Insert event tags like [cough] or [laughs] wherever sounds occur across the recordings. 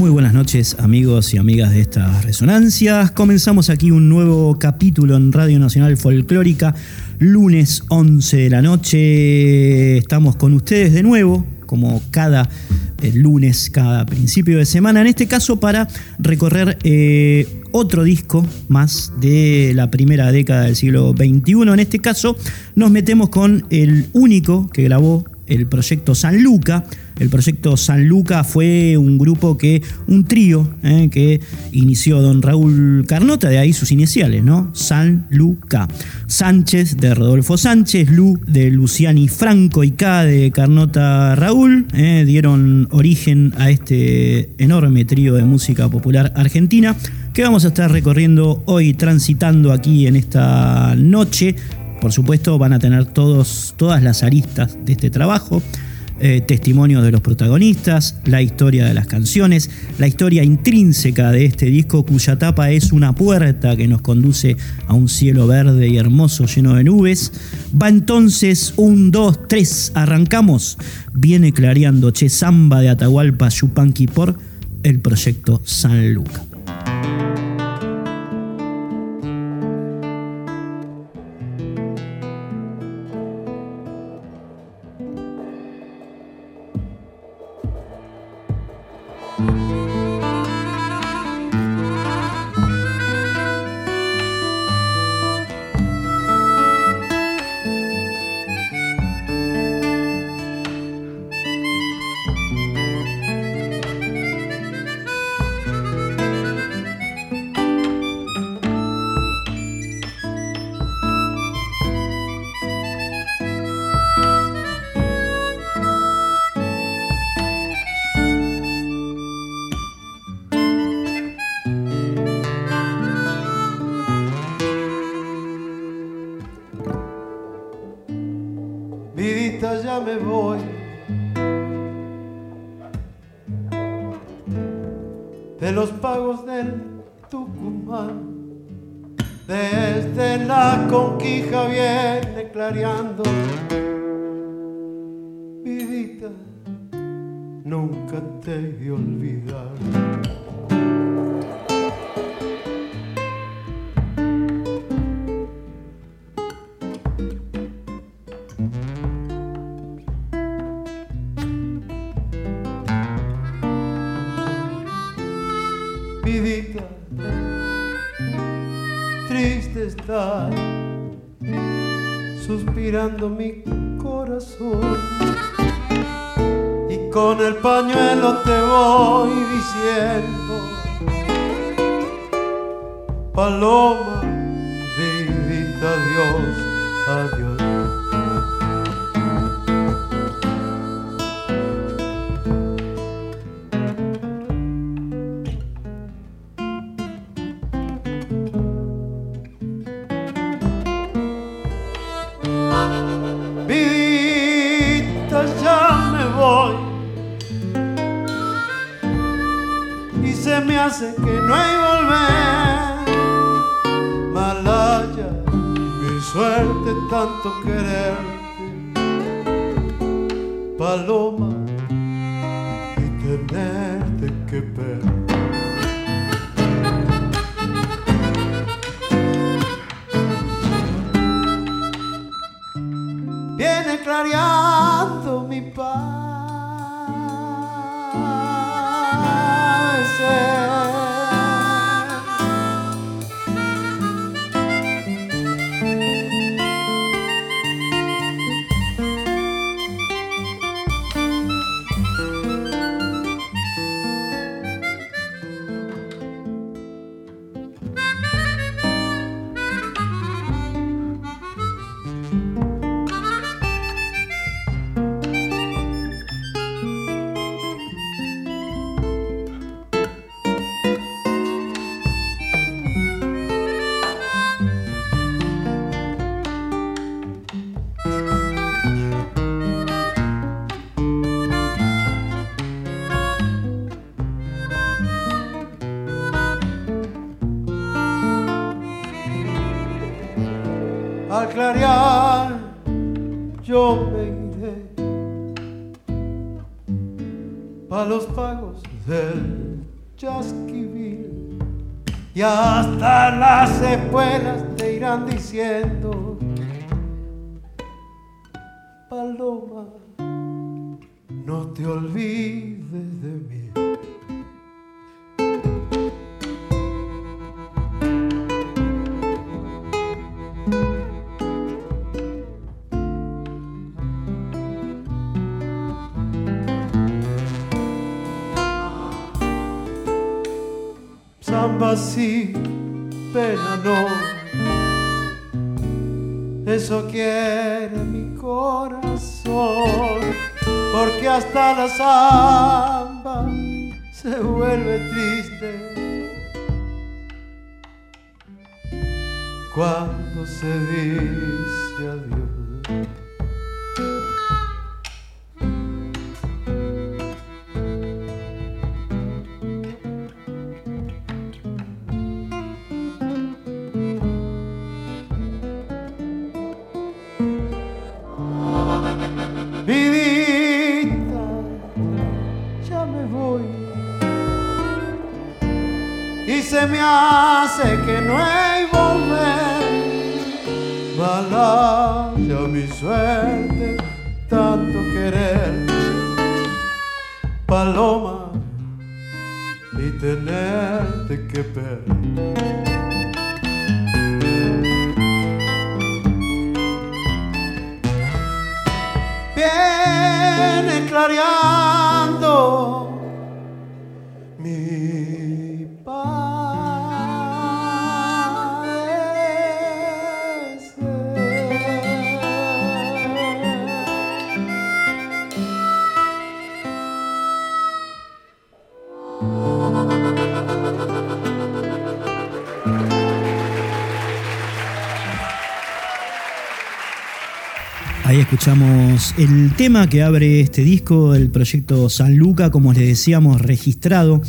Muy buenas noches amigos y amigas de estas resonancias. Comenzamos aquí un nuevo capítulo en Radio Nacional Folclórica, lunes 11 de la noche. Estamos con ustedes de nuevo, como cada eh, lunes, cada principio de semana, en este caso para recorrer eh, otro disco más de la primera década del siglo XXI. En este caso nos metemos con el único que grabó el proyecto San Luca. El proyecto San Luca fue un grupo que, un trío eh, que inició don Raúl Carnota, de ahí sus iniciales, ¿no? San Luca. Sánchez de Rodolfo Sánchez, Lu de Luciani Franco y K de Carnota Raúl eh, dieron origen a este enorme trío de música popular argentina que vamos a estar recorriendo hoy, transitando aquí en esta noche por supuesto, van a tener todos, todas las aristas de este trabajo. Eh, testimonios de los protagonistas, la historia de las canciones, la historia intrínseca de este disco cuya tapa es una puerta que nos conduce a un cielo verde y hermoso lleno de nubes. Va entonces un, dos, tres, arrancamos. Viene clareando Che Zamba de Atahualpa Yupanqui por el proyecto San Luca. Mi yo me iré a los pagos del chasquivil y hasta las escuelas te irán diciendo Paloma no te olvides de mí samba sí, pena no. Eso quiere mi corazón, porque hasta la samba se vuelve triste cuando se dice adiós. Tenerte que perder. viene clareando escuchamos el tema que abre este disco, el proyecto San Luca, como les decíamos, registrado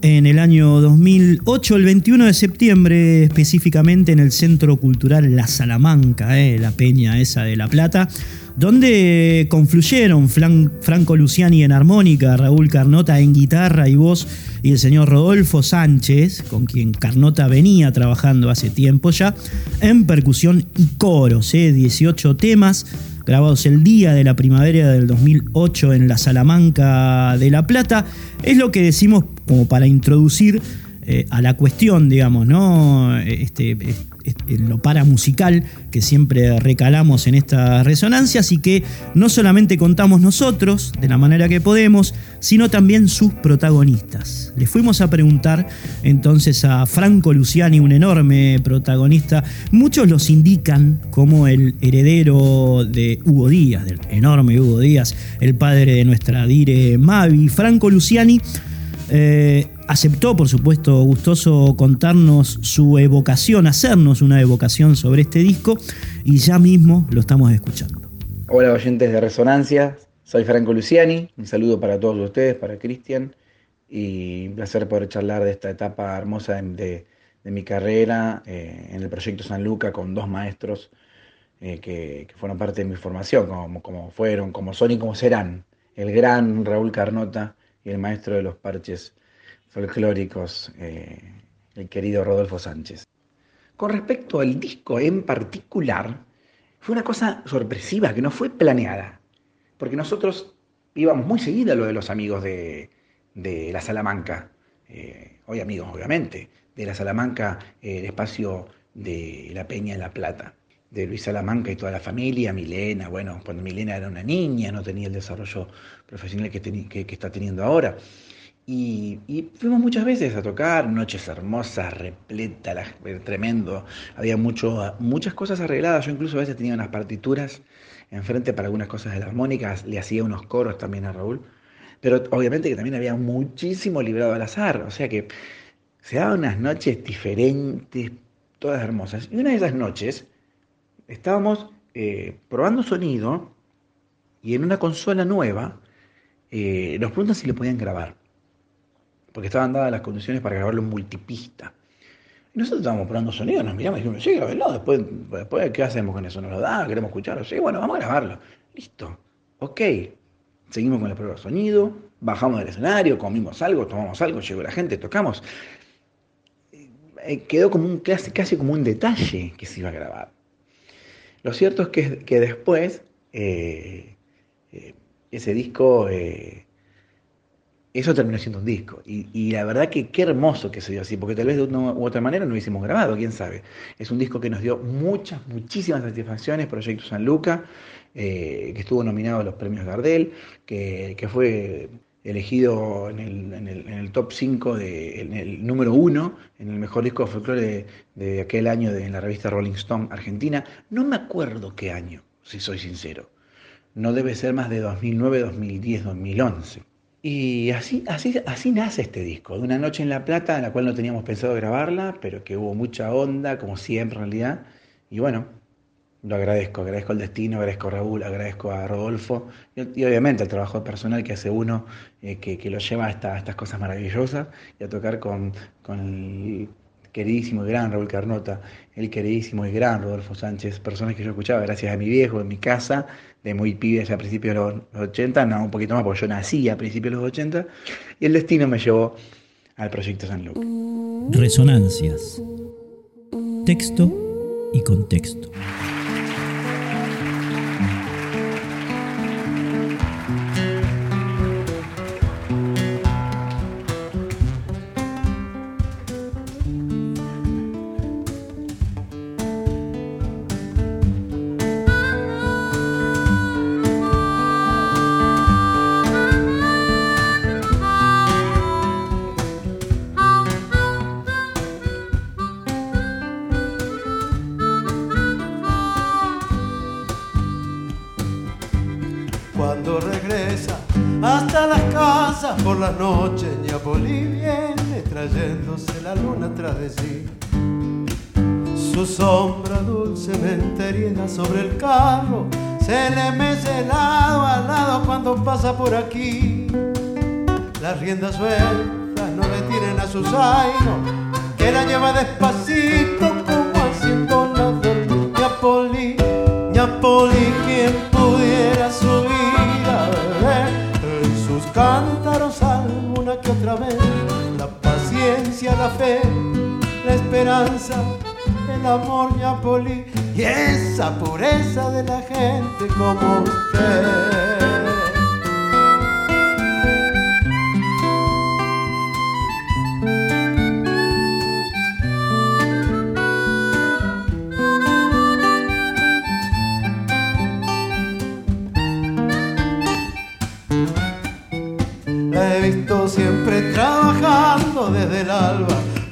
en el año 2008, el 21 de septiembre, específicamente en el Centro Cultural La Salamanca, eh, la peña esa de La Plata, donde confluyeron Franco Luciani en armónica, Raúl Carnota en guitarra y voz, y el señor Rodolfo Sánchez, con quien Carnota venía trabajando hace tiempo ya, en percusión y coros, eh, 18 temas grabados el día de la primavera del 2008 en la Salamanca de La Plata. Es lo que decimos como para introducir eh, a la cuestión, digamos, ¿no? Este, es- es- en lo paramusical que siempre recalamos en estas resonancias y que no solamente contamos nosotros de la manera que podemos, sino también sus protagonistas. Le fuimos a preguntar entonces a Franco Luciani, un enorme protagonista. Muchos los indican como el heredero de Hugo Díaz, del enorme Hugo Díaz, el padre de nuestra dire Mavi. Franco Luciani eh, aceptó, por supuesto, gustoso contarnos su evocación, hacernos una evocación sobre este disco y ya mismo lo estamos escuchando. Hola oyentes de Resonancia, soy Franco Luciani, un saludo para todos ustedes, para Cristian. Y un placer poder charlar de esta etapa hermosa de, de- mi carrera eh, en el proyecto San Luca con dos maestros eh, que, que fueron parte de mi formación, como, como fueron, como son y como serán, el gran Raúl Carnota y el maestro de los parches folclóricos, eh, el querido Rodolfo Sánchez. Con respecto al disco en particular, fue una cosa sorpresiva que no fue planeada, porque nosotros íbamos muy seguido a lo de los amigos de, de la Salamanca, eh, hoy amigos obviamente, de la Salamanca, eh, el espacio de la Peña en La Plata, de Luis Salamanca y toda la familia, Milena, bueno, cuando Milena era una niña, no tenía el desarrollo profesional que, está teniendo ahora. Y, fuimos muchas veces a tocar, noches hermosas, repletas, las- eh, tremendo. Había mucho, muchas cosas arregladas. Yo incluso a veces tenía unas partituras enfrente para algunas cosas de la armónica, le hacía unos coros también a Raúl. Pero obviamente que también había muchísimo librado al azar. O sea que se daban unas noches diferentes, todas hermosas. Y una de esas noches estábamos eh, probando sonido y en una consola nueva eh, nos preguntan si le podían grabar porque estaban dadas las condiciones para grabarlo en multipista. Y nosotros estábamos probando sonido, nos miramos y dijimos, sí, grabelo, después, después, ¿qué hacemos con eso? ¿Nos lo da? ¿Queremos escucharlo? Sí, bueno, vamos a grabarlo. Listo, ok. Seguimos con la prueba de sonido, bajamos del escenario, comimos algo, tomamos algo, llegó la gente, tocamos. Eh, quedó como un, casi, casi como un detalle que se iba a grabar. Lo cierto es que, que después eh, eh, ese disco, eso terminó siendo un disco. Y, la verdad que qué hermoso que se dio así, porque tal vez de una u otra manera no hubiésemos grabado, quién sabe. Es un disco que nos dio muchas, muchísimas satisfacciones, Proyecto San Luca, que estuvo nominado a los premios Gardel, que, fue elegido en el, top 5, en el número 1, en el mejor disco de folclore de, aquel año en la revista Rolling Stone Argentina. No me acuerdo qué año, si soy sincero. No debe ser más de 2009, 2010, 2011. Y así, así, así nace este disco, de una noche en La Plata, en la cual no teníamos pensado grabarla, pero que hubo mucha onda, como siempre en realidad. Y bueno, lo agradezco, agradezco el destino, agradezco a Raúl, agradezco a Rodolfo y, obviamente el trabajo personal que hace uno eh, que, lo lleva a, estas cosas maravillosas y a tocar con, el queridísimo y gran Raúl Carnota, el queridísimo y gran Rodolfo Sánchez, personas que yo escuchaba gracias a mi viejo en mi casa, de muy pibe ya a principios de los 80, no, un poquito más porque yo nací a principios de los 80, y el destino me llevó al proyecto San Lucas. Resonancias. Texto y contexto. Sobre el carro, se le mece lado a lado cuando pasa por aquí. Las riendas sueltas no detienen a su zaino, que la lleva despacito como haciendo la del Ñapoli, Ñapoli, otra vez la paciencia, la fe, la esperanza, el amor, Ñapoli y esa pureza de la gente como usted.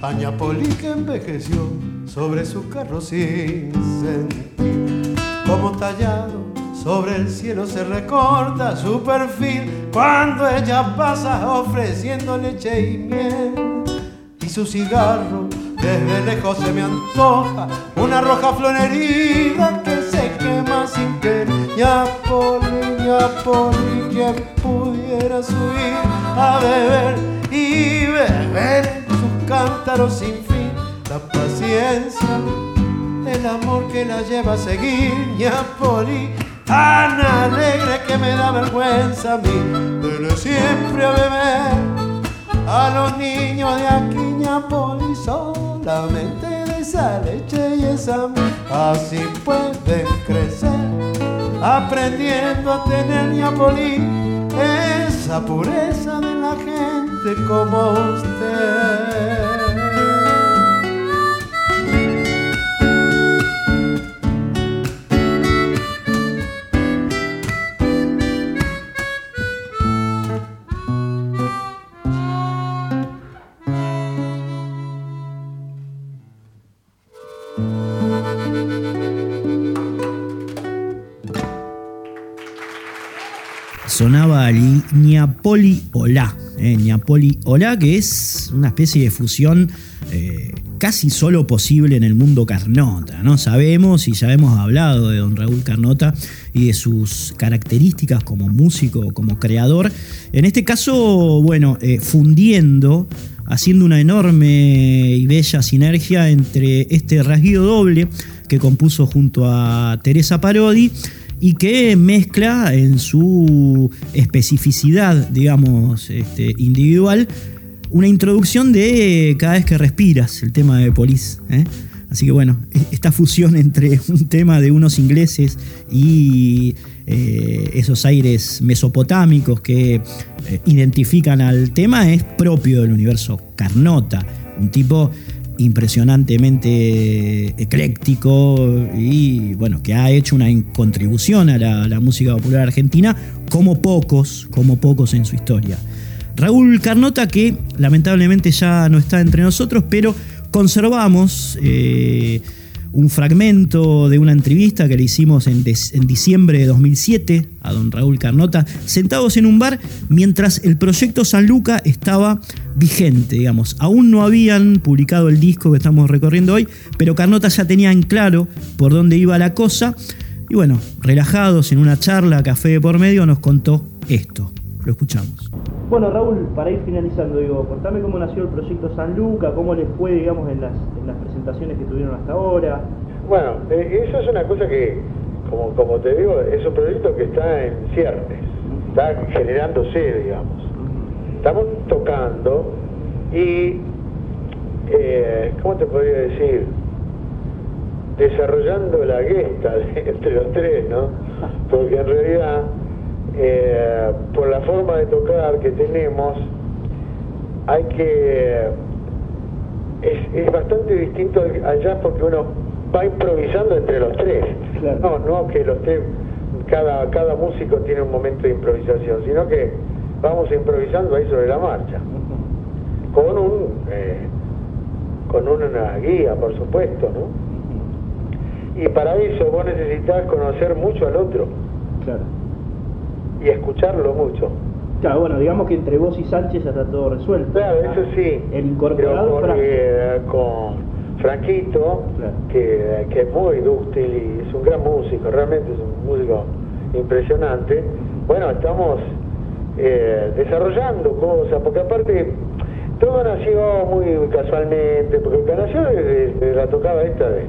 Alba, Aña Poli que envejeció sobre su carro sin sentir. Como tallado sobre el cielo se recorta su perfil cuando ella pasa ofreciendo leche y miel. Y su cigarro desde lejos se me antoja una roja flor herida que se quema sin querer. Ya poli, ya poli, quien pudiera subir a beber y beber sus cántaros sin fin. La paciencia, el amor que la lleva a seguir, Ñapoli, tan alegre que me da vergüenza a mí, pero siempre a beber a los niños de aquí, Ñapoli, solamente de esa leche y esa así pueden crecer, aprendiendo a tener Ñapoli, esa pureza de la gente como usted. Niapoli Olá. Eh, que es una especie de fusión eh, casi solo posible en el mundo Carnota. ¿no? Sabemos y ya hemos hablado de don Raúl Carnota y de sus características como músico, como creador. En este caso, bueno, eh, fundiendo haciendo una enorme y bella sinergia entre este rasguido doble que compuso junto a Teresa Parodi y que mezcla en su especificidad, digamos, este, individual, una introducción de Cada vez que respiras, el tema de Polis. ¿eh? Así que bueno, e-, esta fusión [laughs] entre un tema de unos ingleses y eh, esos aires mesopotámicos que eh, identifican al tema es propio del universo Carnota, un tipo impresionantemente ecléctico y bueno, que ha hecho una contribución a la, música popular argentina como pocos, como pocos en su historia. Raúl Carnota que lamentablemente ya no está entre nosotros, pero conservamos eh, un fragmento de una entrevista que le hicimos en, diciembre de 2007 a don Raúl Carnota, sentados en un bar mientras el proyecto San Luca estaba vigente, digamos. Aún no habían publicado el disco que estamos recorriendo hoy, pero Carnota ya tenía en claro por dónde iba la cosa. Y bueno, relajados en una charla, café de por medio, nos contó esto. Lo escuchamos. Bueno, Raúl, para ir finalizando, digo, contame cómo nació el proyecto San Luca, cómo les fue, digamos, en las, en las presentaciones que tuvieron hasta ahora. Bueno, eh, eso es una cosa que, como, como te digo, es un proyecto que está en ciernes, está generándose, digamos. Estamos tocando y, eh, ¿cómo te podría decir? Desarrollando la gesta [laughs] entre los tres, ¿no? Porque en realidad eh, por la forma de tocar que tenemos, hay que... Es, bastante distinto allá porque uno va improvisando entre los tres. No, no que los tres, cada, cada músico tiene un momento de improvisación, sino que vamos improvisando ahí sobre la marcha. Con un eh, con una guía, por supuesto, ¿no? Y para eso vos necesitas conocer mucho al otro. Claro y escucharlo mucho. Claro, bueno, digamos que entre vos y Sánchez ya está todo resuelto. Claro, eso sí. El incorporado con, eh, con Franquito, que, que, es muy dúctil y es un gran músico, realmente es un músico impresionante. Bueno, estamos eh, desarrollando cosas, porque aparte todo nació muy casualmente, porque nació desde, la tocada esta de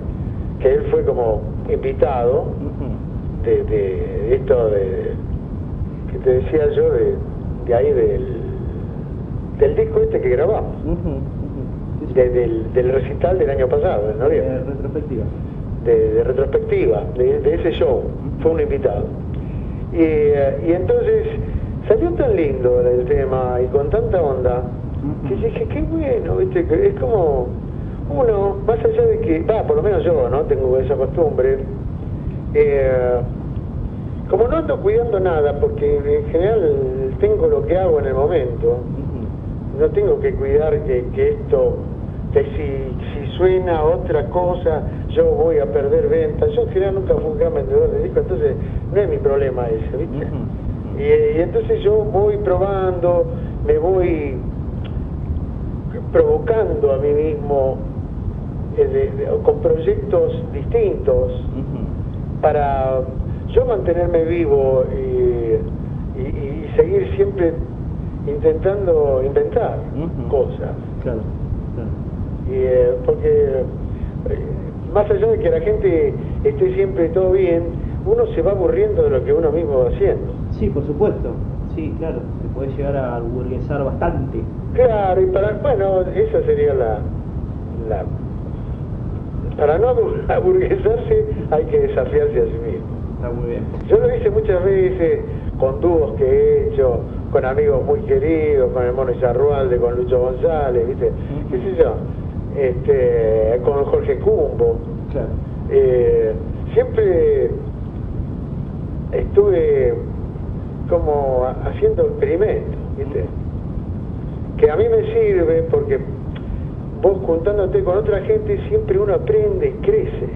que él fue como invitado de, de esto de te decía yo de, de ahí del, del disco este que grabamos, del, recital del año pasado, de retrospectiva. De, retrospectiva, de, ese show, fue un invitado. Y, y, entonces salió tan lindo el tema y con tanta onda, que dije, qué bueno, ¿viste? es como uno, más allá de que, va, por lo menos yo, ¿no? Tengo esa costumbre. Eh, como no ando cuidando nada, porque en general tengo lo que hago en el momento, no tengo que cuidar que, esto, que si, si suena otra cosa, yo voy a perder ventas. Yo en general nunca fui un gran vendedor de discos, entonces no es mi problema ese, ¿viste? y, entonces yo voy probando, me voy provocando a mí mismo eh, con proyectos distintos para yo mantenerme vivo y, y, seguir siempre intentando inventar cosas. Claro, claro. Y, eh, porque eh, más allá de que la gente esté siempre todo bien, uno se va aburriendo de lo que uno mismo va haciendo. Sí, por supuesto. Sí, claro, se puede llegar a burguesar bastante. Claro, y para, bueno, esa sería la, la para no aburguesarse hay que desafiarse a sí mismo muy bien. Yo lo hice muchas veces con dúos que he hecho, con amigos muy queridos, con el Mono Charrualde, con Lucho González, ¿viste? ¿Qué sé yo? Este, con Jorge Cumbo. Eh, siempre estuve como haciendo experimentos, ¿viste? Que a mí me sirve porque vos juntándote con otra gente siempre uno aprende y crece.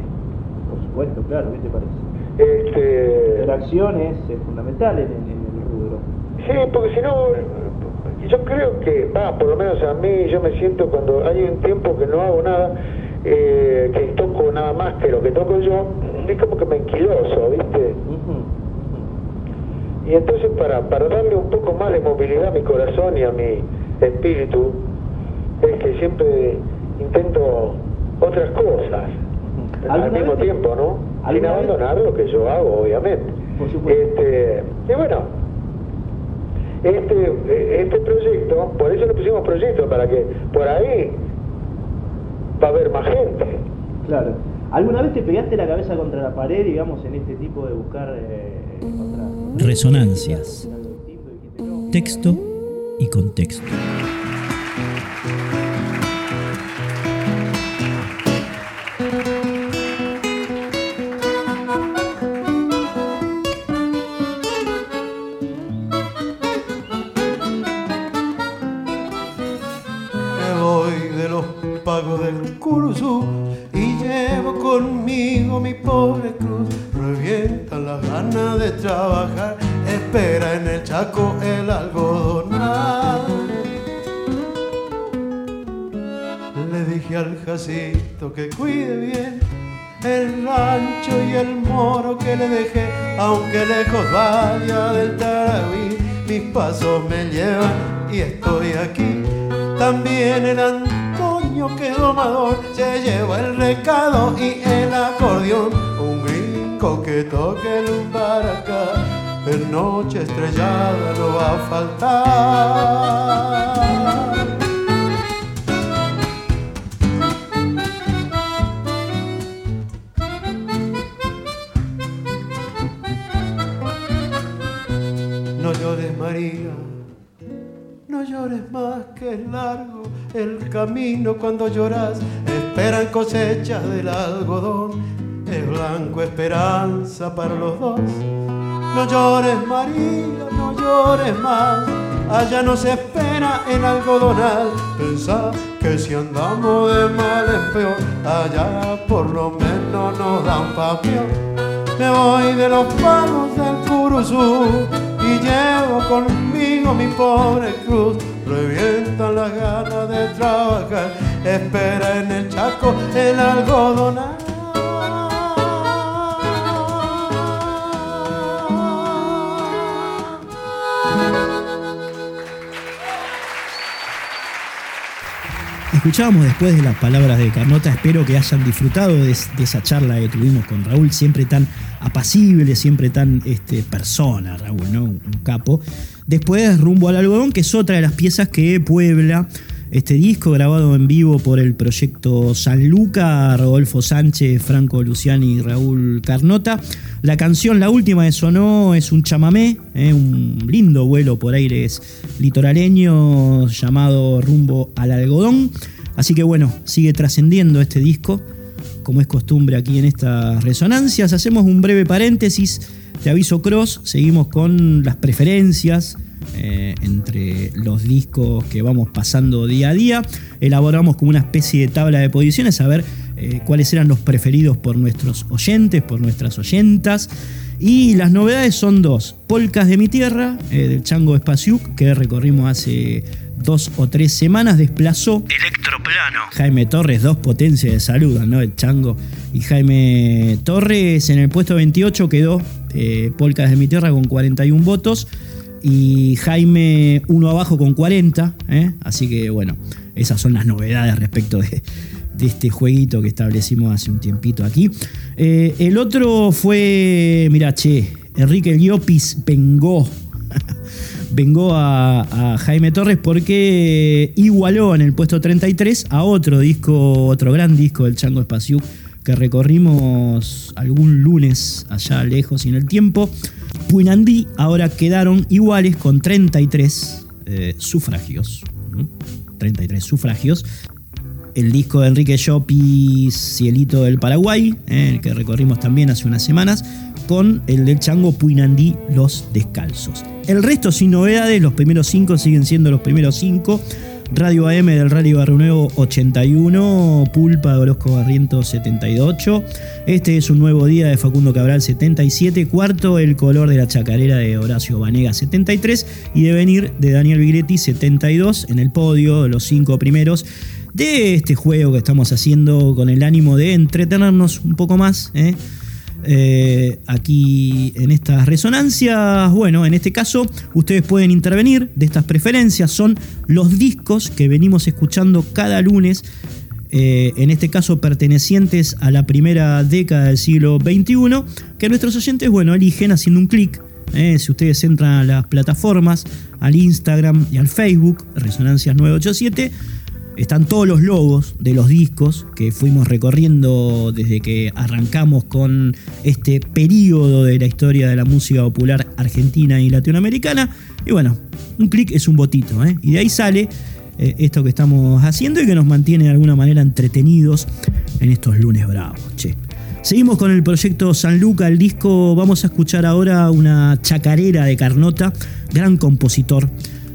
Por supuesto, claro, ¿qué te parece? Este... La acción es, fundamental en, el rubro. Sí, porque si no, yo creo que, ah, por lo menos a mí, yo me siento cuando hay un tiempo que no hago nada, eh, que toco nada más que lo que toco yo, es como que me enquiloso, ¿viste? Y entonces para, para darle un poco más de movilidad a mi corazón y a mi espíritu, es que siempre intento otras cosas al mismo tiempo, ¿no? Sin abandonar lo que yo hago, obviamente. Por supuesto. Este, y bueno, este, este proyecto, por eso le pusimos proyecto, para que por ahí va a haber más gente. Claro. ¿Alguna vez te pegaste la cabeza contra la pared, digamos, en este tipo de buscar eh, Resonancias. Texto y contexto. Que cuide bien el rancho y el moro que le dejé, aunque lejos vaya del Taraví, mis pasos me llevan y estoy aquí. También el Antonio que domador se lleva el recado y el acordeón, un gringo que toque el acá, en noche estrellada no va a faltar. No llores más que es largo el camino cuando lloras. Esperan cosechas del algodón, es blanco esperanza para los dos. No llores María, no llores más, allá nos espera el algodonal. Pensá que si andamos de mal en peor, allá por lo menos nos dan papión. Me voy de los palos del Curuzú y llevo conmigo mi pobre cruz. Revientan las ganas de trabajar, espera en el chaco el algodonal. Escuchábamos después de las palabras de Carnota, espero que hayan disfrutado de, esa charla que tuvimos con Raúl, siempre tan apacible, siempre tan este, persona, Raúl, ¿no? Un capo. Después, Rumbo al Algodón, que es otra de las piezas que puebla este disco grabado en vivo por el proyecto San Luca, Rodolfo Sánchez, Franco Luciani y Raúl Carnota. La canción, la última que sonó, es un chamamé, ¿eh? un lindo vuelo por aires litoraleños llamado Rumbo al Algodón. Así que bueno, sigue trascendiendo este disco, como es costumbre aquí en estas resonancias. Hacemos un breve paréntesis. Te aviso Cross, seguimos con las preferencias eh, entre los discos que vamos pasando día a día. Elaboramos como una especie de tabla de posiciones a ver eh, cuáles eran los preferidos por nuestros oyentes, por nuestras oyentas. Y las novedades son dos. Polcas de mi tierra, eh, del Chango Espaciuc, que recorrimos hace dos o tres semanas, desplazó Electroplano. Jaime Torres, dos potencias de salud, ¿no? El Chango y Jaime Torres en el puesto 28 quedó eh, Polcas de mi tierra con 41 votos y Jaime uno abajo con 40, ¿eh? así que bueno, esas son las novedades respecto de, este jueguito que establecimos hace un tiempito aquí. Eh, el otro fue, mira, che, Enrique Liopis vengó. [laughs] vengó a, Jaime Torres porque igualó en el puesto 33 a otro disco, otro gran disco del Chango Espaciu que recorrimos algún lunes allá lejos y en el tiempo. Puinandí ahora quedaron iguales con 33 eh, sufragios. ¿no? 33 sufragios el disco de Enrique Llopis, Cielito del Paraguay, eh, el que recorrimos también hace unas semanas, con el del Chango Puinandí, Los Descalzos. El resto sin novedades, los primeros cinco siguen siendo los primeros cinco. Radio AM del Radio Barrio Nuevo 81, Pulpa de Orozco Barrientos 78. Este es un nuevo día de Facundo Cabral 77. Cuarto, El color de la chacarera de Horacio Vanega 73. Y de venir de Daniel Vigretti 72 en el podio, los cinco primeros de este juego que estamos haciendo con el ánimo de entretenernos un poco más. ¿eh? Eh, aquí en estas resonancias. Bueno, en este caso ustedes pueden intervenir de estas preferencias. Son los discos que venimos escuchando cada lunes. eh, en este caso pertenecientes a la primera década del siglo XXI, que nuestros oyentes, bueno, eligen haciendo un clic. eh, si ustedes entran a las plataformas, al Instagram y al Facebook, Resonancias 987, están todos los logos de los discos que fuimos recorriendo desde que arrancamos con este periodo de la historia de la música popular argentina y latinoamericana. Y bueno, un clic es un botito, ¿eh? y de ahí sale eh, esto que estamos haciendo y que nos mantiene de alguna manera entretenidos en estos lunes bravos. Che. Seguimos con el proyecto San Luca, el disco. Vamos a escuchar ahora una chacarera de Carnota, gran compositor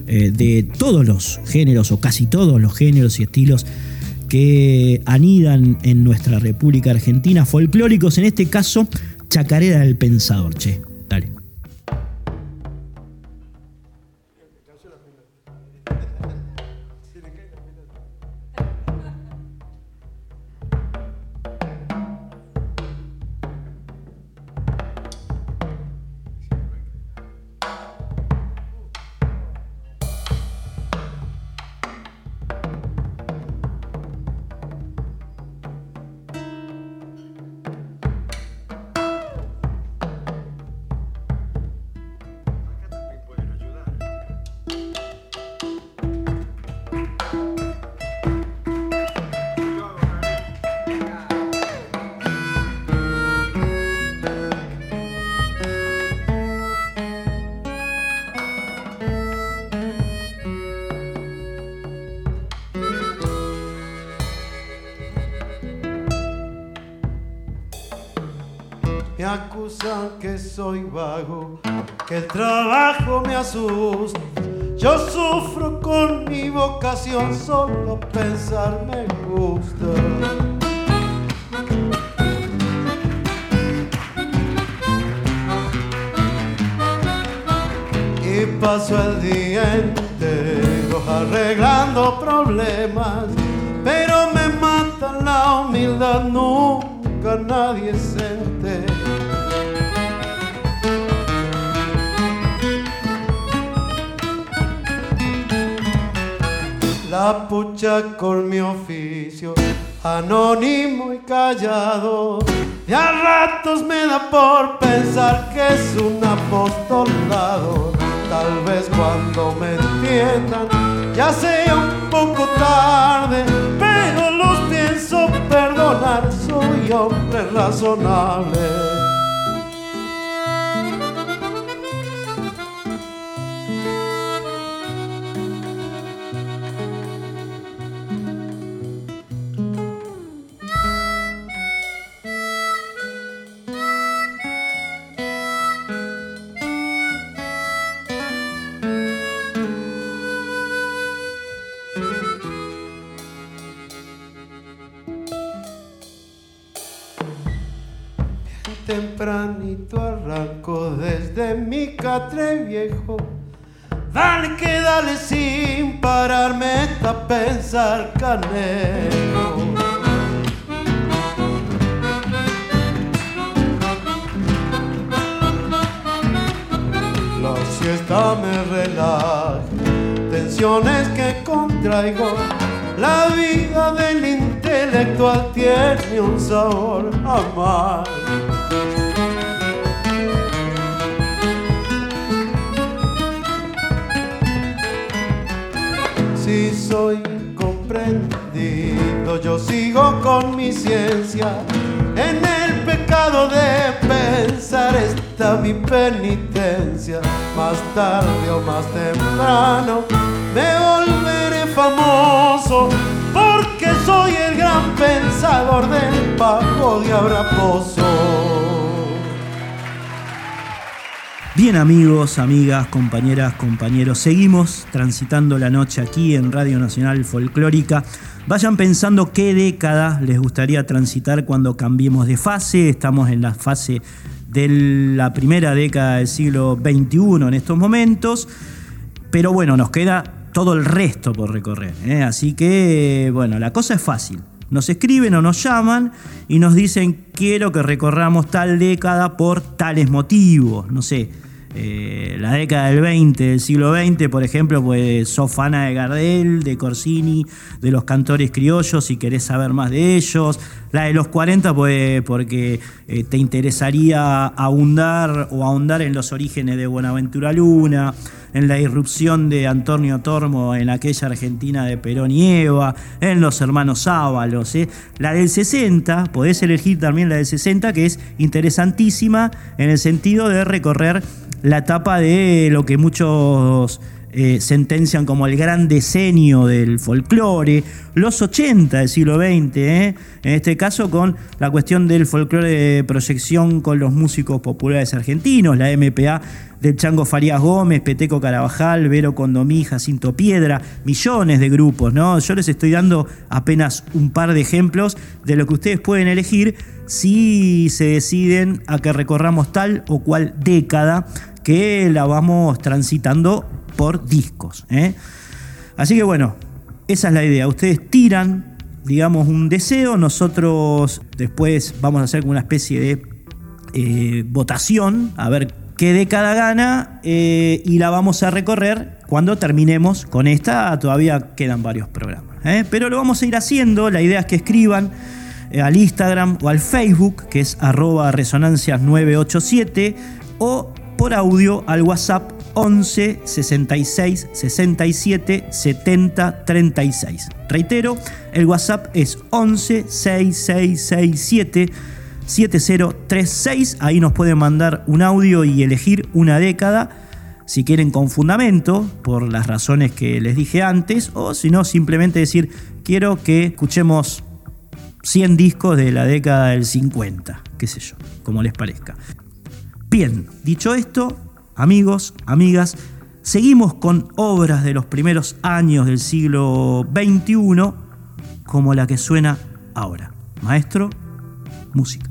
eh, de todos los géneros o casi todos los géneros y estilos que anidan en nuestra República Argentina, folclóricos, en este caso, chacarera del pensador. Che, dale. Que soy vago, que el trabajo me asusta. Yo sufro con mi vocación, solo pensar me gusta. Y paso el día entero arreglando problemas, pero me mata la humildad, nunca nadie La pucha con mi oficio, anónimo y callado. Y a ratos me da por pensar que es un apostolado. Tal vez cuando me entiendan ya sea un poco tarde, pero los pienso perdonar, soy hombre razonable. Tempranito arranco desde mi catre viejo. Dale que dale sin pararme a pensar canejo. La siesta me relaja, tensiones que contraigo. La vida del intelectual tiene un sabor amargo. Soy comprendido, yo sigo con mi ciencia. En el pecado de pensar está mi penitencia. Más tarde o más temprano me volveré famoso porque soy el gran pensador del pago de Abraposo. Bien amigos, amigas, compañeras, compañeros, seguimos transitando la noche aquí en Radio Nacional Folclórica. Vayan pensando qué década les gustaría transitar cuando cambiemos de fase. Estamos en la fase de la primera década del siglo XXI en estos momentos. Pero bueno, nos queda todo el resto por recorrer. ¿eh? Así que, bueno, la cosa es fácil. Nos escriben o nos llaman y nos dicen quiero que recorramos tal década por tales motivos. No sé, eh, la década del 20, del siglo XX, por ejemplo, pues sos fana de Gardel, de Corsini, de los cantores criollos, si querés saber más de ellos. La de los 40, pues porque eh, te interesaría ahondar o ahondar en los orígenes de Buenaventura Luna, en la irrupción de Antonio Tormo en aquella Argentina de Perón y Eva, en los hermanos Ábalos. ¿eh? La del 60, podés elegir también la del 60, que es interesantísima en el sentido de recorrer la etapa de lo que muchos eh, sentencian como el gran decenio del folclore, los 80 del siglo XX, ¿eh? en este caso con la cuestión del folclore de proyección con los músicos populares argentinos, la MPA del Chango Farías Gómez, Peteco Carabajal, Vero Condomí, Jacinto Piedra, millones de grupos, ¿no? Yo les estoy dando apenas un par de ejemplos de lo que ustedes pueden elegir si se deciden a que recorramos tal o cual década que la vamos transitando por discos. ¿eh? Así que bueno, esa es la idea. Ustedes tiran, digamos, un deseo, nosotros después vamos a hacer una especie de eh, votación, a ver qué década gana, eh, y la vamos a recorrer cuando terminemos con esta. Todavía quedan varios programas. Pero lo vamos a ir haciendo, la idea es que escriban al Instagram o al Facebook, que es arroba resonancias 987, o por audio al WhatsApp 11 66 67 70 36. Reitero, el WhatsApp es 11 6667 7036. Ahí nos pueden mandar un audio y elegir una década. Si quieren con fundamento, por las razones que les dije antes, o si no, simplemente decir, quiero que escuchemos 100 discos de la década del 50, qué sé yo, como les parezca. Bien, dicho esto, amigos, amigas, seguimos con obras de los primeros años del siglo XXI como la que suena ahora. Maestro, música.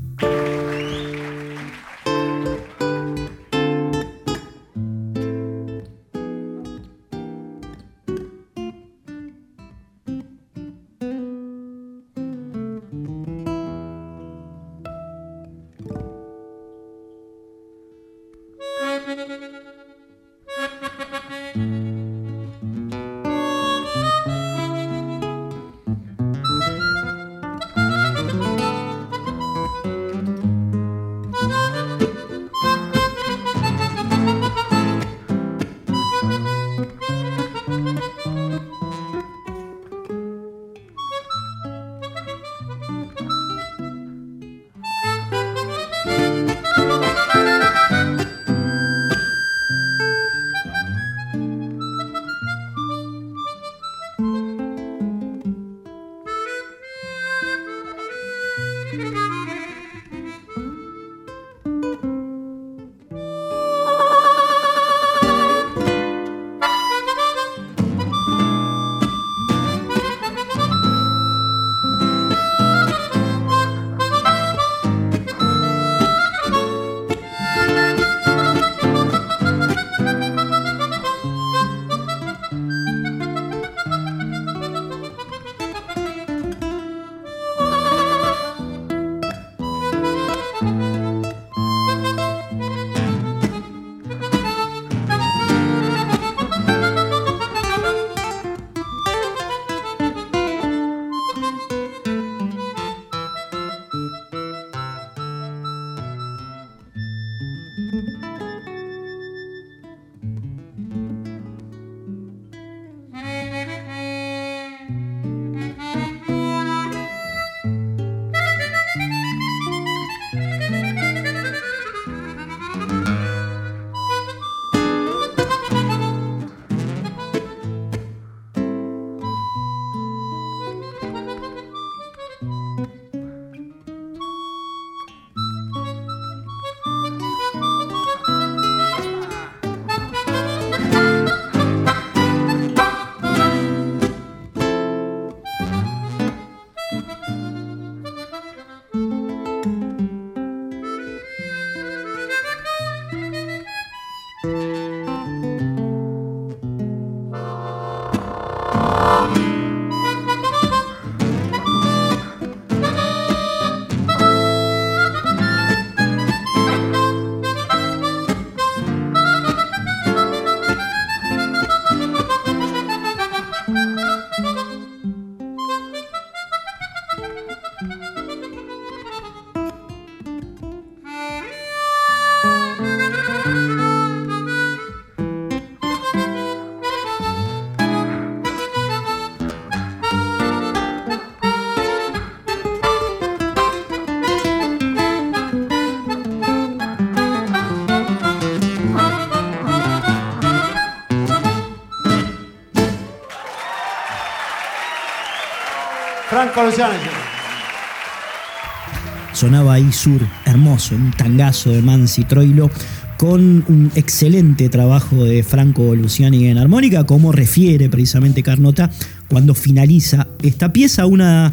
Sonaba ahí Sur, hermoso, un tangazo de Mansi Troilo con un excelente trabajo de Franco Luciani en armónica, como refiere precisamente Carnota cuando finaliza esta pieza, una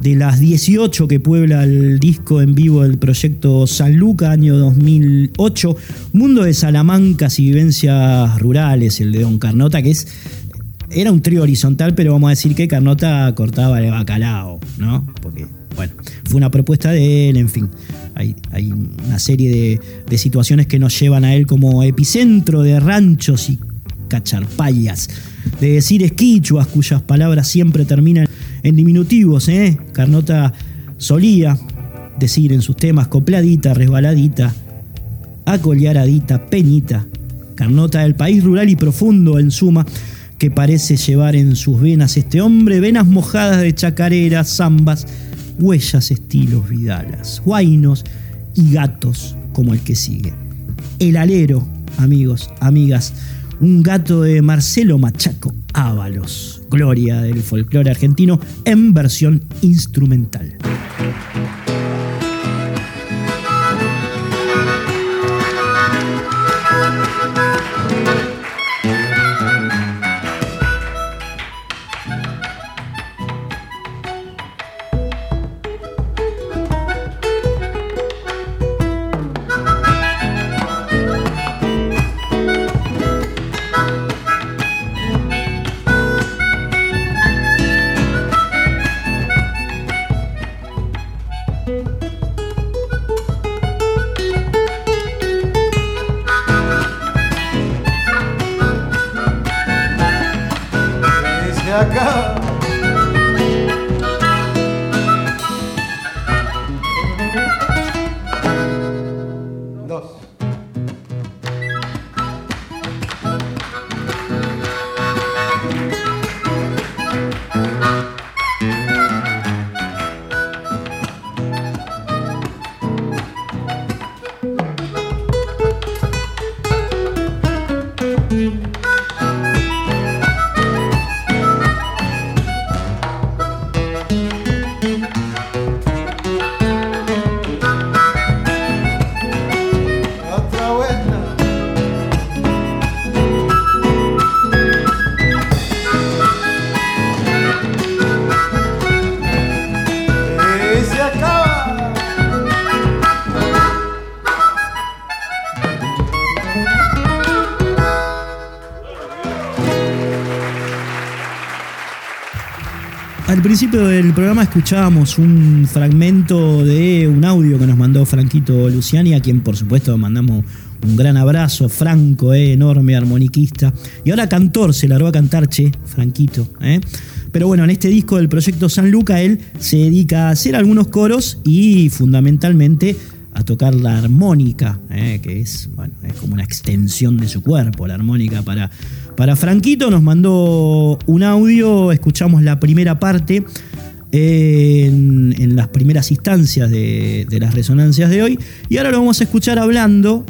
de las 18 que puebla el disco en vivo del proyecto San Luca, año 2008, Mundo de Salamancas y Vivencias Rurales, el de Don Carnota, que es era un trío horizontal, pero vamos a decir que Carnota cortaba el bacalao, ¿no? Porque, bueno, fue una propuesta de él, en fin. Hay, una serie de, situaciones que nos llevan a él como epicentro de ranchos y cacharpayas, de decir esquichuas cuyas palabras siempre terminan en diminutivos. ¿eh? Carnota solía decir en sus temas copladita, resbaladita, acollearadita, peñita. Carnota del país rural y profundo en suma que parece llevar en sus venas este hombre, venas mojadas de chacareras, zambas, huellas estilos vidalas, guainos y gatos como el que sigue. El alero, amigos, amigas, un gato de Marcelo Machaco Ábalos, gloria del folclore argentino en versión instrumental. Al principio del programa escuchábamos un fragmento de un audio que nos mandó Franquito Luciani, a quien por supuesto mandamos un gran abrazo, Franco, eh, enorme armoniquista. Y ahora cantor, se largó a cantar, che, Franquito. Eh. Pero bueno, en este disco del proyecto San Luca, él se dedica a hacer algunos coros y fundamentalmente a tocar la armónica, eh, que es, bueno, es como una extensión de su cuerpo, la armónica para para Franquito nos mandó un audio, escuchamos la primera parte en, las primeras instancias de, las resonancias de hoy y ahora lo vamos a escuchar hablando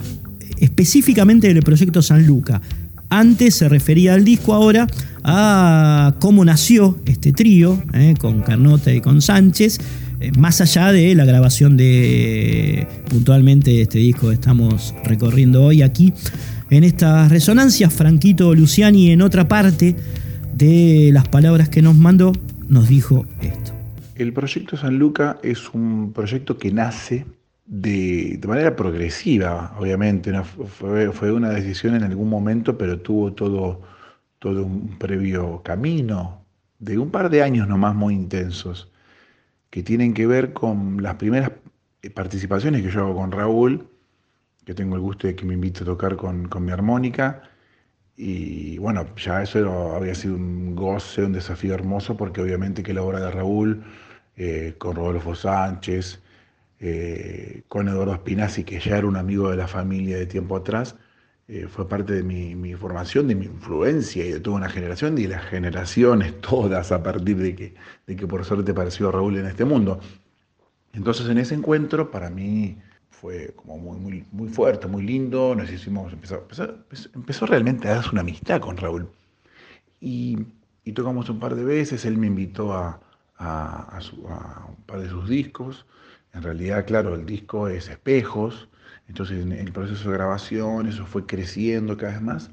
específicamente del proyecto San Luca. Antes se refería al disco, ahora a cómo nació este trío eh, con Carnota y con Sánchez, eh, más allá de la grabación de puntualmente este disco que estamos recorriendo hoy aquí en estas resonancias. Franquito Luciani en otra parte de las palabras que nos mandó nos dijo esto. El proyecto San Luca es un proyecto que nace de, manera progresiva, obviamente. Fue, una decisión en algún momento, pero tuvo todo, todo un previo camino de un par de años nomás muy intensos, que tienen que ver con las primeras participaciones que yo hago con Raúl que tengo el gusto de que me invite a tocar con, mi armónica. Y bueno, ya eso había sido un goce, un desafío hermoso, porque obviamente que la obra de Raúl, eh, con Rodolfo Sánchez, eh, con Eduardo Spinazzi, que ya era un amigo de la familia de tiempo atrás, eh, fue parte de mi, formación, de mi influencia y de toda una generación y de las generaciones [laughs] todas a partir de que, de que por suerte apareció Raúl en este mundo. Entonces en ese encuentro para mí fue como muy, muy, muy fuerte, muy lindo, nos hicimos, empezó, empezó, realmente a darse una amistad con Raúl. Y, tocamos un par de veces, él me invitó a, a, un par de sus discos. En realidad, claro, el disco es espejos, entonces en el proceso de grabación eso fue creciendo cada vez más.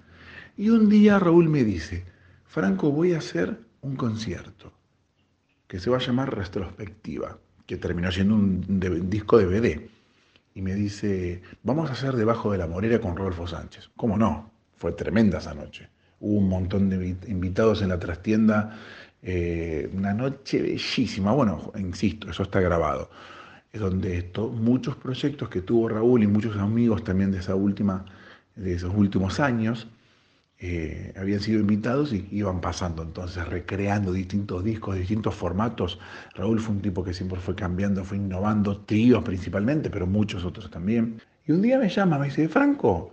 Y un día Raúl me dice, Franco, voy a hacer un concierto que se va a llamar Retrospectiva, que terminó siendo un, un disco DVD. Y me dice, vamos a hacer Debajo de la Morera con Rodolfo Sánchez. ¿Cómo no? Fue tremenda esa noche. Hubo un montón de invitados en la trastienda, eh, una noche bellísima. Bueno, insisto, eso está grabado. Es donde esto, muchos proyectos que tuvo Raúl y muchos amigos también de, esa última, de esos últimos años, eh, habían sido invitados y iban pasando, entonces recreando distintos discos, distintos formatos. Raúl fue un tipo que siempre fue cambiando, fue innovando, tríos principalmente, pero muchos otros también. Y un día me llama, me dice, Franco,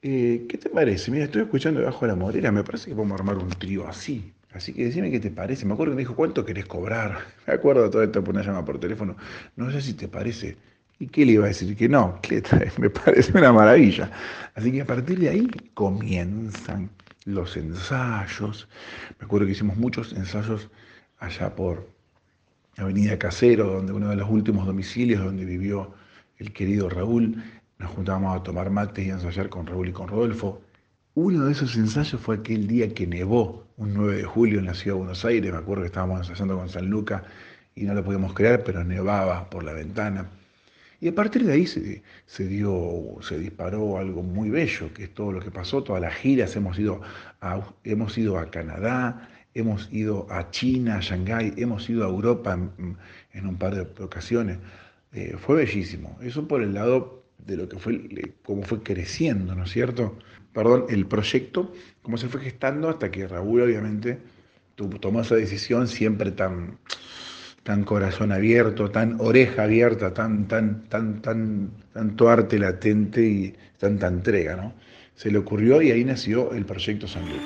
eh, ¿qué te parece? Mira, estoy escuchando debajo de la morera, me parece que podemos armar un trío así. Así que decime qué te parece. Me acuerdo que me dijo, ¿cuánto querés cobrar? [laughs] Me acuerdo todo esto por una llamada por teléfono. No sé si te parece. ¿Y qué le iba a decir? Que no, [laughs] me parece una maravilla. Así que a partir de ahí comienzan los ensayos. Me acuerdo que hicimos muchos ensayos allá por Avenida Casero, donde uno de los últimos domicilios donde vivió el querido Raúl. Nos juntábamos a tomar mates y a ensayar con Raúl y con Rodolfo. Uno de esos ensayos fue aquel día que nevó, un 9 de julio en la ciudad de Buenos Aires. Me acuerdo que estábamos ensayando con San Luca y no lo podíamos creer, pero nevaba por la ventana. Y a partir de ahí se, dio, se disparó algo muy bello, que es todo lo que pasó, todas las giras, hemos ido a, hemos ido a Canadá, hemos ido a China, a Shanghái, hemos ido a Europa en, un par de ocasiones. Eh, fue bellísimo. Eso por el lado de lo que fue, cómo fue creciendo, ¿no es cierto? Perdón, el proyecto, cómo se fue gestando hasta que Raúl obviamente tomó esa decisión siempre tan tan corazón abierto, tan oreja abierta, tan, tan, tan, tan, tanto arte latente y tanta entrega, ¿no? Se le ocurrió y ahí nació el proyecto San Luis.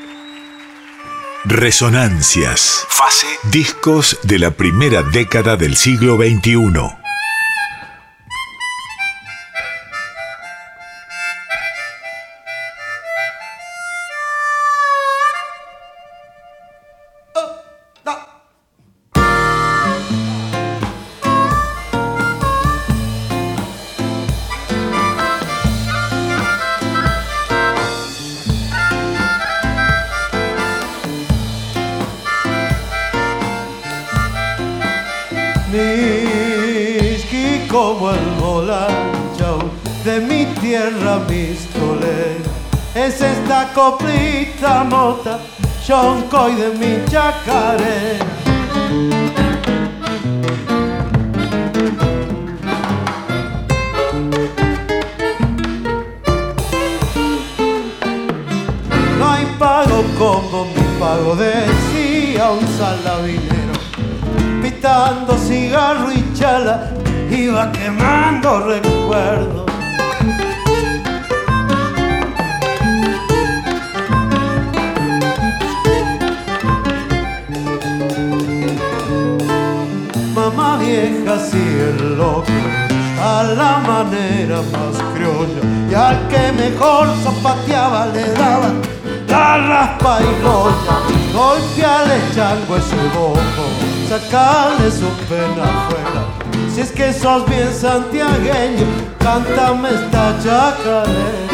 Resonancias. Fase. Discos de la primera década del siglo XXI. Coplita mota, y de mi chacaré. No hay pago como mi pago, decía un salabinero, pitando cigarro y chala, iba quemando recuerdos. Loco a la manera más criolla y al que mejor zapateaba le daba la raspa y roya golpeale chango ese bojo sacarle su pena afuera si es que sos bien santiagueño cántame esta chacarera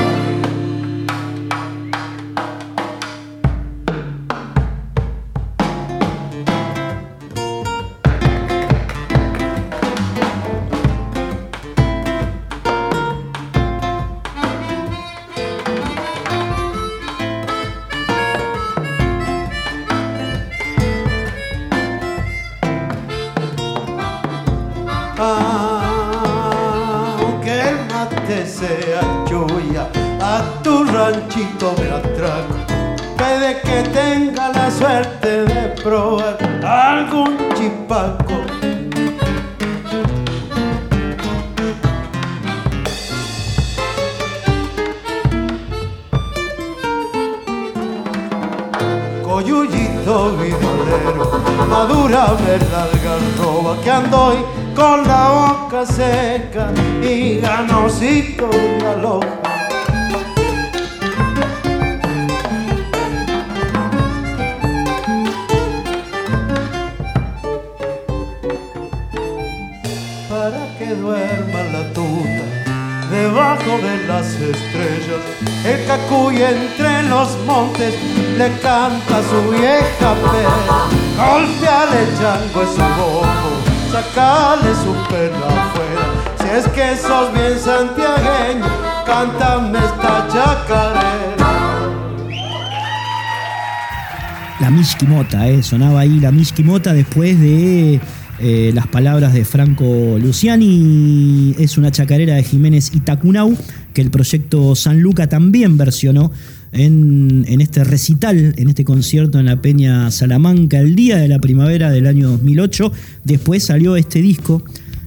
La Mishkimota, eh, sonaba ahí la Mishkimota después de eh, las palabras de Franco Luciani. Es una chacarera de Jiménez Itacunau que el proyecto San Luca también versionó en, este recital, en este concierto en la Peña Salamanca el día de la primavera del año 2008. Después salió este disco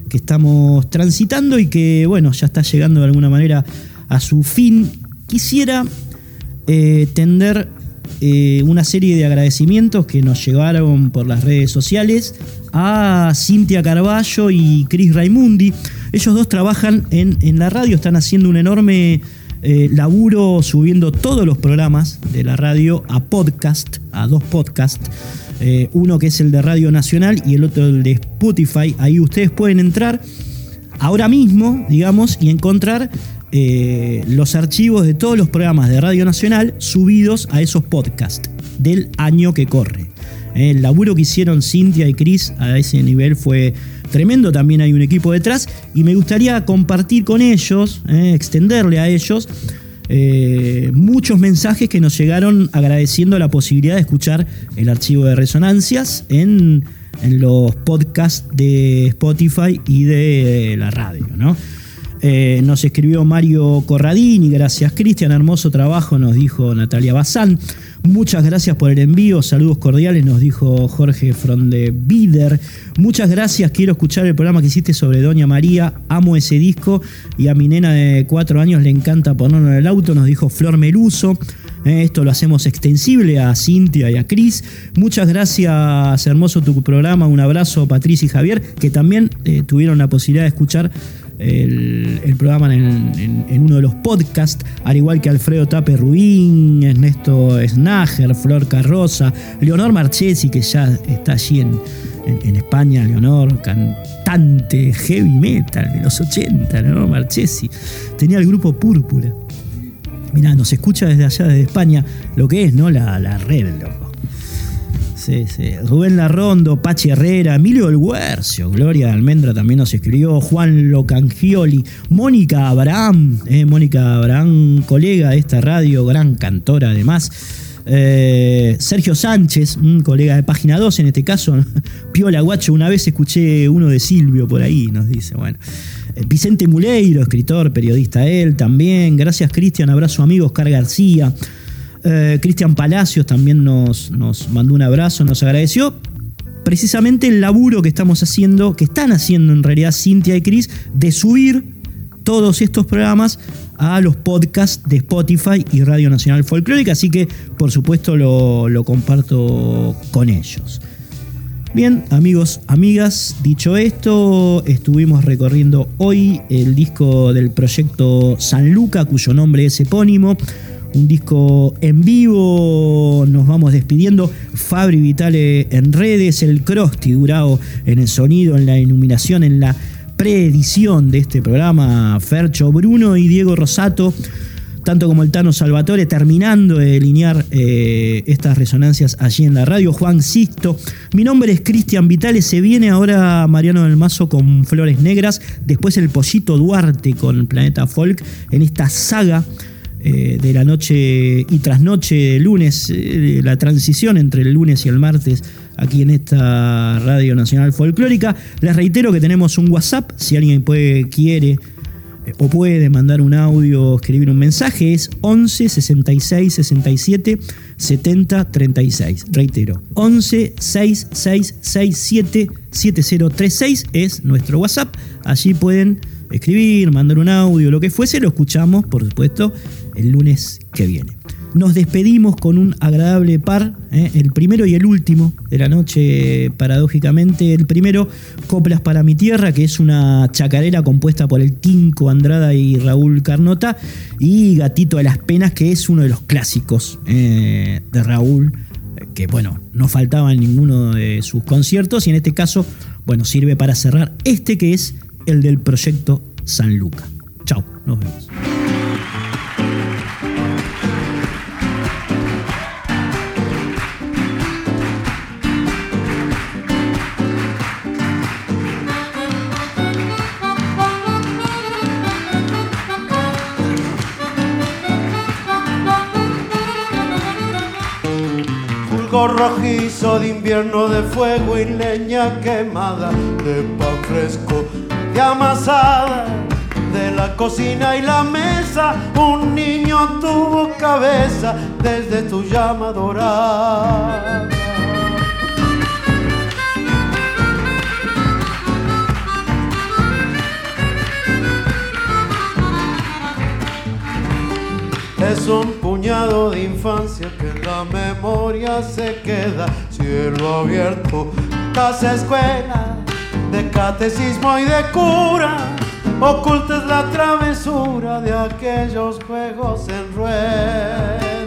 que estamos transitando y que, bueno, ya está llegando de alguna manera a su fin. Quisiera eh, tender eh, una serie de agradecimientos que nos llegaron por las redes sociales a Cintia Carballo y Chris Raimundi. Ellos dos trabajan en, la radio, están haciendo un enorme eh, laburo subiendo todos los programas de la radio a podcast, a dos podcasts. Eh, uno que es el de Radio Nacional y el otro el de Spotify. Ahí ustedes pueden entrar ahora mismo, digamos, y encontrar eh, los archivos de todos los programas de Radio Nacional subidos a esos podcasts del año que corre. El laburo que hicieron Cintia y Chris a ese nivel fue tremendo. También hay un equipo detrás y me gustaría compartir con ellos, eh, extenderle a ellos eh, muchos mensajes que nos llegaron agradeciendo la posibilidad de escuchar el archivo de resonancias en, los podcasts de Spotify y de la radio. Nos escribió Mario Corradini, gracias Cristian, hermoso trabajo, nos dijo Natalia Bazán. Muchas gracias por el envío, saludos cordiales, nos dijo Jorge Fronde Bider. Muchas gracias, quiero escuchar el programa que hiciste sobre Doña María, amo ese disco y a mi nena de cuatro años le encanta ponerlo en el auto, nos dijo Flor Meluso. Eh, esto lo hacemos extensible a Cintia y a Cris. Muchas gracias, hermoso tu programa. Un abrazo Patricia y Javier, que también eh, tuvieron la posibilidad de escuchar el, programa en, uno de los podcasts, al igual que Alfredo Tape Rubín, Ernesto Snager, Flor Carroza, Leonor Marchesi, que ya está allí en, España, Leonor, cantante heavy metal de los 80, Leonor Marchesi. Tenía el grupo Púrpura. Mirá, nos escucha desde allá, desde España, lo que es, ¿no? La, red, loco. Rubén Larrondo, Pachi Herrera, Emilio El Huercio, Gloria Almendra también nos escribió, Juan Locangioli, Mónica Abraham, eh, Mónica Abraham, colega de esta radio, gran cantora además. Eh, Sergio Sánchez, un colega de página 2 en este caso, [laughs] Piola Guacho, una vez escuché uno de Silvio por ahí, nos dice, bueno. Eh, Vicente Muleiro, escritor, periodista él también. Gracias Cristian, abrazo amigo Oscar García. Eh, Cristian Palacios también nos, nos mandó un abrazo, nos agradeció. Precisamente el laburo que estamos haciendo, que están haciendo en realidad Cintia y Cris, de subir todos estos programas a los podcasts de Spotify y Radio Nacional Folclórica, así que por supuesto lo, lo comparto con ellos. Bien, amigos, amigas, dicho esto, estuvimos recorriendo hoy el disco del proyecto San Luca, cuyo nombre es epónimo un disco en vivo. Nos vamos despidiendo. Fabri Vitale en redes, el Crosti Durao en el sonido, en la iluminación, en la preedición de este programa. Fercho Bruno y Diego Rosato. Tanto como el Tano Salvatore, terminando de delinear eh, estas resonancias allí en la radio. Juan Sisto. Mi nombre es Cristian Vitale. Se viene ahora Mariano del Mazo con Flores Negras. Después el Pollito Duarte con Planeta Folk en esta saga eh, de la noche y trasnoche, lunes, eh, la transición entre el lunes y el martes aquí en esta Radio Nacional Folclórica. Les reitero que tenemos un WhatsApp, si alguien puede, quiere eh, o puede mandar un audio, escribir un mensaje, es 11 66 67 70 36. Reitero, 11 66 67 7036 es nuestro WhatsApp. Allí pueden escribir, mandar un audio, lo que fuese, lo escuchamos, por supuesto, el lunes que viene. Nos despedimos con un agradable par, ¿eh? el primero y el último de la noche, paradójicamente. El primero, Coplas para mi tierra, que es una chacarera compuesta por el Tinco Andrada y Raúl Carnota, y Gatito de las Penas, que es uno de los clásicos eh, de Raúl, que bueno, no faltaba en ninguno de sus conciertos, y en este caso, bueno, sirve para cerrar este que es el del proyecto San Luca. Chao, nos vemos. Polvo rojizo de invierno de fuego y leña quemada, de pan fresco, de amasada, de la cocina y la mesa, un niño tuvo cabeza desde tu llama dorada. Puñado de infancia que en la memoria se queda. Cielo abierto, casa escuela, de catecismo y de cura. Oculta es la travesura de aquellos juegos en rueda.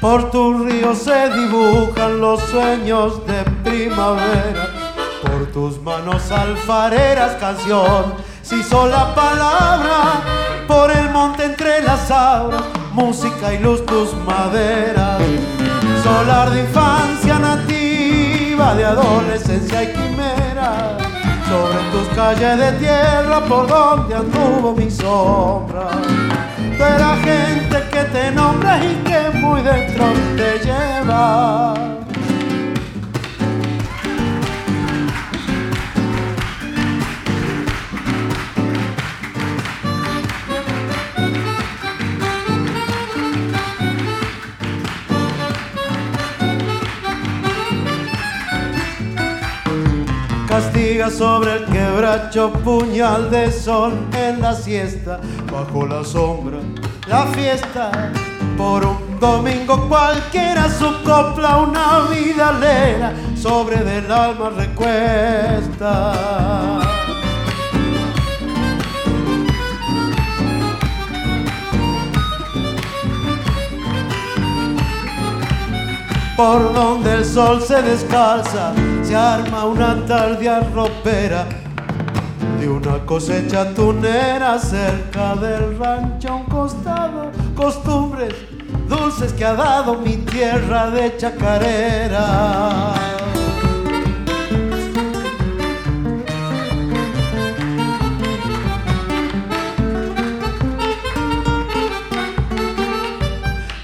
Por tus ríos se dibujan los sueños de primavera. Por tus manos alfareras canción, si sola palabra. Por el monte entre las auras, música y luz tus maderas. Solar de infancia nativa, de adolescencia y quimera. Sobre tus calles de tierra por donde anduvo mi sombra de la gente que te nombra y que muy dentro te lleva. Sobre el quebracho puñal de sol en la siesta, bajo la sombra, la fiesta. Por un domingo cualquiera su copla una vida lera sobre del alma recuesta. por donde el sol se descalza, arma una tarde arropera de una cosecha tunera cerca del rancho a un costado, costumbres dulces que ha dado mi tierra de chacarera.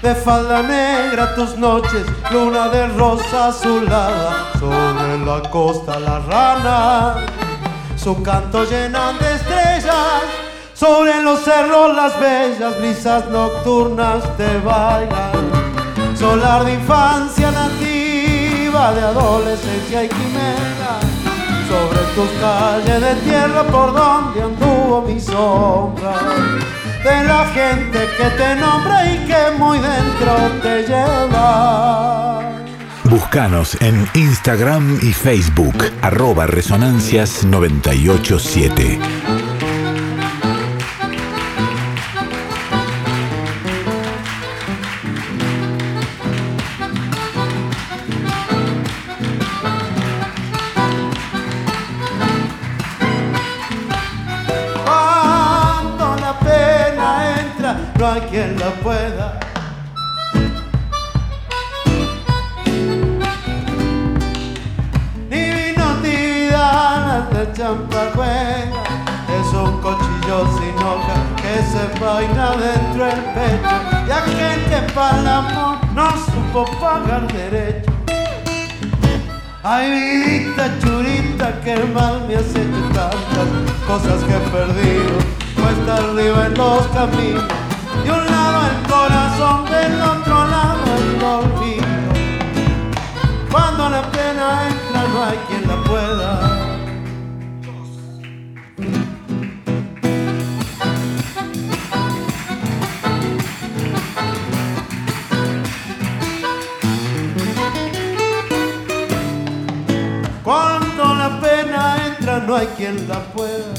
De falda negra tus noches, luna de rosa azulada, sobre la costa la rana, su canto llenan de estrellas, sobre los cerros las bellas brisas nocturnas te bailan, solar de infancia nativa, de adolescencia y quimera, sobre tus calles de tierra por donde anduvo mi sombra de la gente que te nombra y que muy dentro te lleva. Búscanos en Instagram y Facebook, arroba resonancias987. Que se vaina dentro del pecho. Y aquel que para el amor no supo pagar derecho. Ay, vidita churita, que mal me has hecho tantas cosas que he perdido. Cuesta arriba en los caminos, de un lado el corazón, del otro lado el olvido. Cuando la pena entra, no hay quien la pueda. Cuando la pena entra, no hay quien la pueda.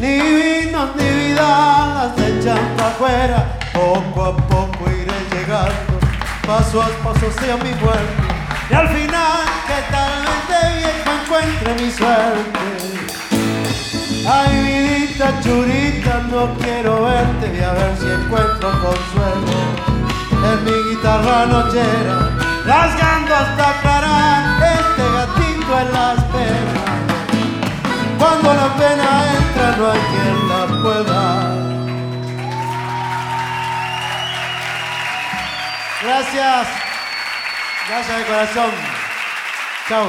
Ni vinos ni vidalas se echan pa' afuera. Poco a poco iré llegando, paso a paso hacia mi muerte. Y al final, que tal vez de viejo encuentre mi suerte. Ay, vidita churita, no quiero verte, voy a ver si encuentro consuelo en mi guitarra nochera, rasgando hasta aclarar este gatito en las penas. Cuando la pena entra no hay quien la pueda. Gracias, gracias de corazón. Chao.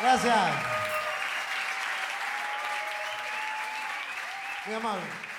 Gracias. Minha mãe.